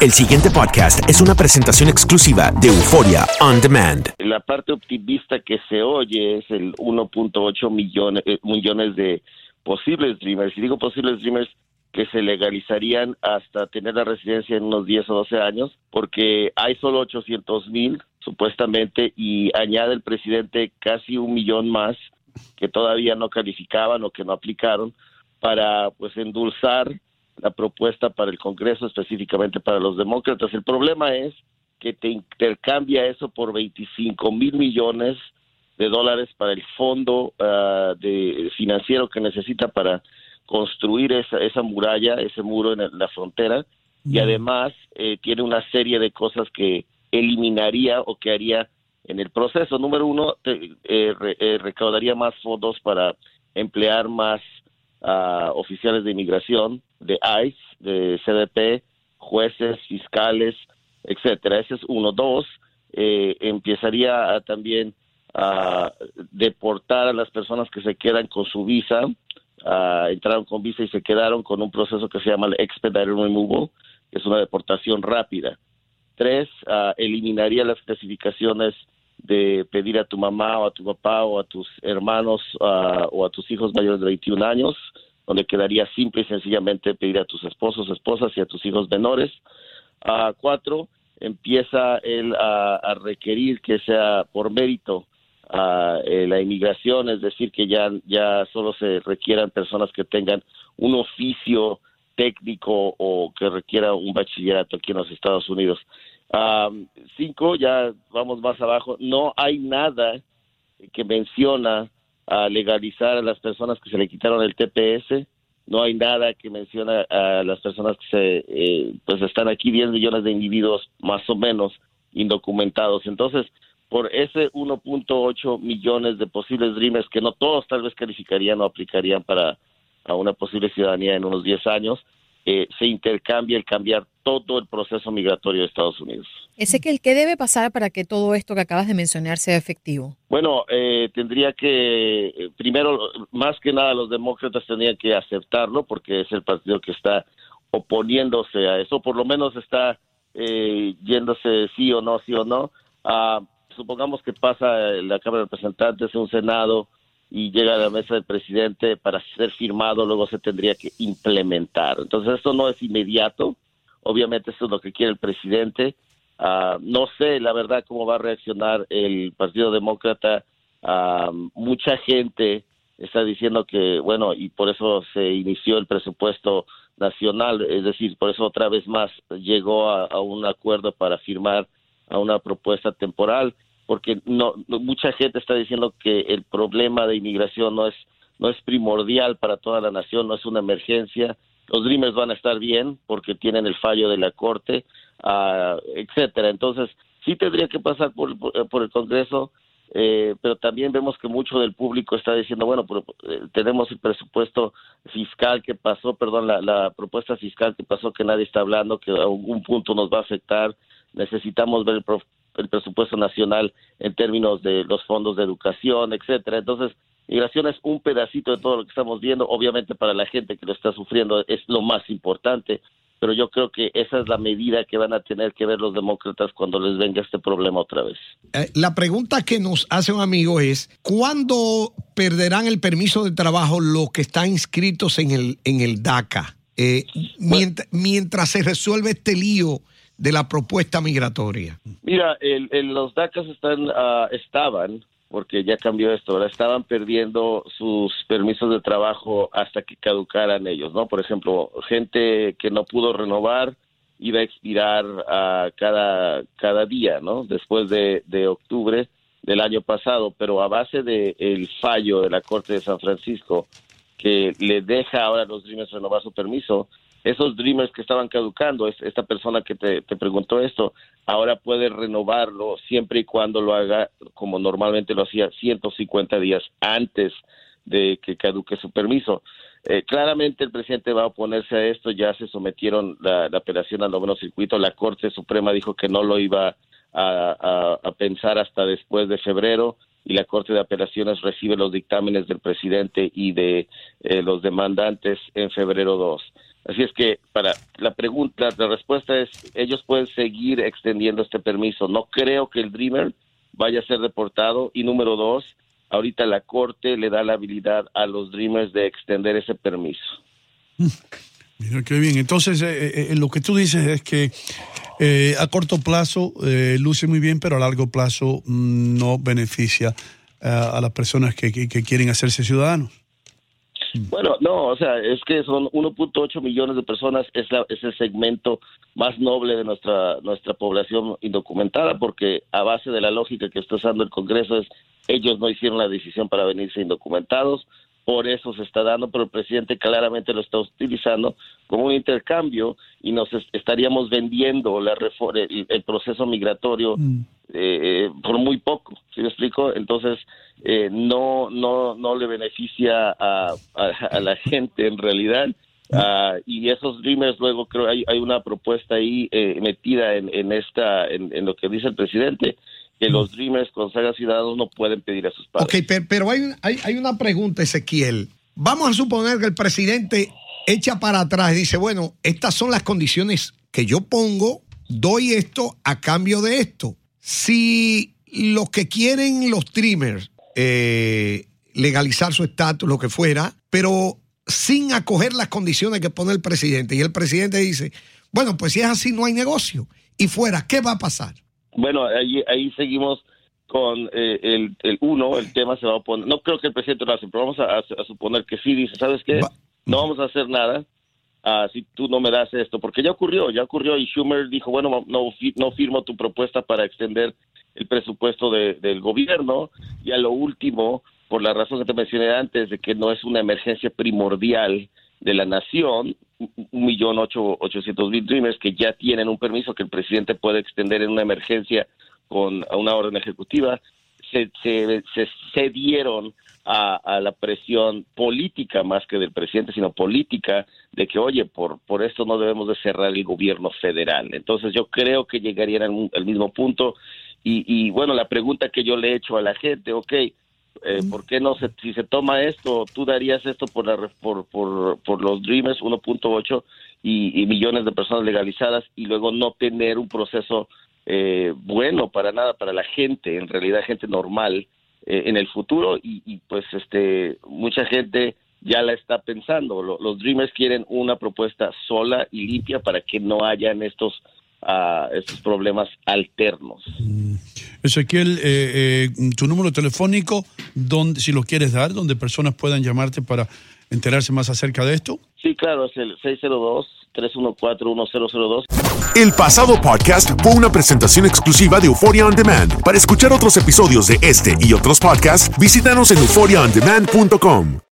El siguiente podcast es una presentación exclusiva de Euforia On Demand. La parte optimista que se oye es el 1.8 millones, eh, millones de posibles Dreamers. Y digo posibles Dreamers que se legalizarían hasta tener la residencia en unos 10 o 12 años, porque hay solo 800 mil supuestamente y añade el presidente casi un millón más que todavía no calificaban o que no aplicaron para pues endulzar la propuesta para el Congreso específicamente para los demócratas. El problema es que te intercambia eso por 25 mil millones de dólares para el fondo ah, de financiero que necesita para construir esa, esa muralla, ese muro en la frontera y además eh, tiene una serie de cosas que eliminaría o que haría en el proceso. Número uno, eh, eh, recaudaría más fondos para emplear más uh, oficiales de inmigración, de ICE, de CDP, jueces, fiscales, etcétera. Ese es uno. Dos, eh, empezaría también a deportar a las personas que se quedan con su visa, entraron con visa y se quedaron con un proceso que se llama el expedited removal, que es una deportación rápida. Tres, eliminaría las clasificaciones de pedir a tu mamá o a tu papá o a tus hermanos o a tus hijos mayores de 21 años, donde quedaría simple y sencillamente pedir a tus esposos, esposas y a tus hijos menores. a cuatro, empieza él a, requerir que sea por mérito eh, la inmigración, es decir, que ya, ya solo se requieran personas que tengan un oficio técnico o que requiera un bachillerato aquí en los Estados Unidos cinco, ya vamos más abajo, no hay nada que menciona a legalizar a las personas que se le quitaron el TPS, no hay nada que menciona a las personas que se, eh, pues están aquí 10 millones de individuos más o menos indocumentados. Entonces, por ese 1.8 millones de posibles dreamers que no todos tal vez calificarían o aplicarían para a una posible ciudadanía en unos 10 años, eh, se intercambia el cambiar todo el proceso migratorio de Estados Unidos. Ese que el qué debe pasar para que todo esto que acabas de mencionar sea efectivo. Bueno, eh, tendría que eh, primero, más que nada, los demócratas tendrían que aceptarlo porque es el partido que está oponiéndose a eso, por lo menos está yéndose sí o no, sí o no. Ah, supongamos que pasa la Cámara de Representantes, un Senado, y llega a la mesa del presidente para ser firmado, luego se tendría que implementar. Entonces, esto no es inmediato. Obviamente, esto es lo que quiere el presidente. Ah, no sé, la verdad, cómo va a reaccionar el Partido Demócrata. Ah, mucha gente está diciendo que, bueno, y por eso se inició el presupuesto nacional, es decir, por eso otra vez más llegó a un acuerdo para firmar a una propuesta temporal porque no, mucha gente está diciendo que el problema de inmigración no es no es primordial para toda la nación, no es una emergencia. Los Dreamers van a estar bien porque tienen el fallo de la corte, uh, etcétera. Entonces sí tendría que pasar por, por, el Congreso, eh, pero también vemos que mucho del público está diciendo, bueno, eh, tenemos el presupuesto fiscal que pasó, perdón, la, la propuesta fiscal que pasó que nadie está hablando, que a algún punto nos va a afectar. Necesitamos ver el, el presupuesto nacional en términos de los fondos de educación, etcétera. Entonces, migración es un pedacito de todo lo que estamos viendo. Obviamente para la gente que lo está sufriendo es lo más importante, pero yo creo que esa es la medida que van a tener que ver los demócratas cuando les venga este problema otra vez. Eh, la pregunta que nos hace un amigo es, ¿cuándo perderán el permiso de trabajo los que están inscritos en el, en el DACA? Eh, mientras, mientras se resuelve este lío de la propuesta migratoria? Mira, el, los DACAs están, ah, estaban, porque ya cambió esto, estaban perdiendo sus permisos de trabajo hasta que caducaran ellos, ¿no? Por ejemplo, gente que no pudo renovar iba a expirar uh, cada, cada día, ¿no? Después de, de octubre del año pasado, pero a base del el fallo de la Corte de San Francisco, que le deja ahora a los Dreamers renovar su permiso, esos Dreamers que estaban caducando, esta persona que te, preguntó esto, ahora puede renovarlo siempre y cuando lo haga como normalmente lo hacía 150 días antes de que caduque su permiso. Eh, claramente el presidente va a oponerse a esto, ya se sometieron la, la apelación al noveno circuito, la Corte Suprema dijo que no lo iba a, a, pensar hasta después de febrero y la Corte de Apelaciones recibe los dictámenes del presidente y de eh, los demandantes en febrero 2. Así es que para la pregunta, la respuesta es, ellos pueden seguir extendiendo este permiso. No creo que el Dreamer vaya a ser deportado. Y número dos, ahorita la Corte le da la habilidad a los Dreamers de extender ese permiso. Mira qué bien. Entonces, eh, eh, lo que tú dices es que eh, a corto plazo luce muy bien, pero a largo plazo mm, no beneficia a las personas que, quieren hacerse ciudadanos. Bueno, no, o sea, es que son 1.8 millones de personas, es, es el segmento más noble de nuestra nuestra población indocumentada, porque a base de la lógica que está usando el Congreso es ellos no hicieron la decisión para venirse indocumentados, por eso se está dando, pero el presidente claramente lo está utilizando como un intercambio y nos estaríamos vendiendo la el, proceso migratorio mm. Eh, eh, por muy poco, ¿sí me explico? Entonces, eh, no, no, no le beneficia a, la gente en realidad. Ah, y esos dreamers luego creo hay, hay una propuesta ahí metida en, en esta en, lo que dice el presidente que los Dreamers con saga ciudadanos no pueden pedir a sus padres. Ok, pero, hay, hay, una pregunta, Ezequiel. Vamos a suponer que el presidente echa para atrás y dice, bueno, estas son las condiciones que yo pongo, doy esto a cambio de esto. Si los que quieren los Dreamers eh, legalizar su estatus, lo que fuera, pero sin acoger las condiciones que pone el presidente, y el presidente dice, bueno, pues si es así, no hay negocio. Y fuera, ¿qué va a pasar? Bueno, ahí, ahí seguimos con eh, el, el uno, el tema se va a poner, no creo que el presidente lo hace, pero vamos a, suponer que sí dice, ¿sabes qué? No vamos a hacer nada uh, si tú no me das esto, porque ya ocurrió, ya ocurrió y Schumer dijo, bueno, no, no firmo tu propuesta para extender el presupuesto del gobierno y a lo último, por la razón que te mencioné antes, de que no es una emergencia primordial de la nación, un millón ocho ochocientos mil dreamers que ya tienen un permiso que el presidente puede extender en una emergencia con una orden ejecutiva, se, se, se cedieron a, a, la presión política más que del presidente, sino política de que, oye, por, por esto no debemos de cerrar el gobierno federal. Entonces yo creo que llegarían al, al mismo punto. Y, y bueno, la pregunta que yo le he hecho a la gente, ok, eh, ¿por qué no se, si se toma esto, tú darías esto por, la, por, por, por los Dreamers 1.8 y, y, millones de personas legalizadas y luego no tener un proceso eh, bueno para nada para la gente, en realidad gente normal eh, en el futuro y, y, pues este mucha gente ya la está pensando. los Dreamers quieren una propuesta sola y limpia para que no hayan estos a estos problemas alternos. Mm. Ezequiel, eh, eh, tu número telefónico, donde, si lo quieres dar, donde personas puedan llamarte para enterarse más acerca de esto. Sí, claro, es el 602-314-1002. El pasado podcast fue una presentación exclusiva de Euphoria On Demand. Para escuchar otros episodios de este y otros podcasts, visítanos en euphoriaondemand.com.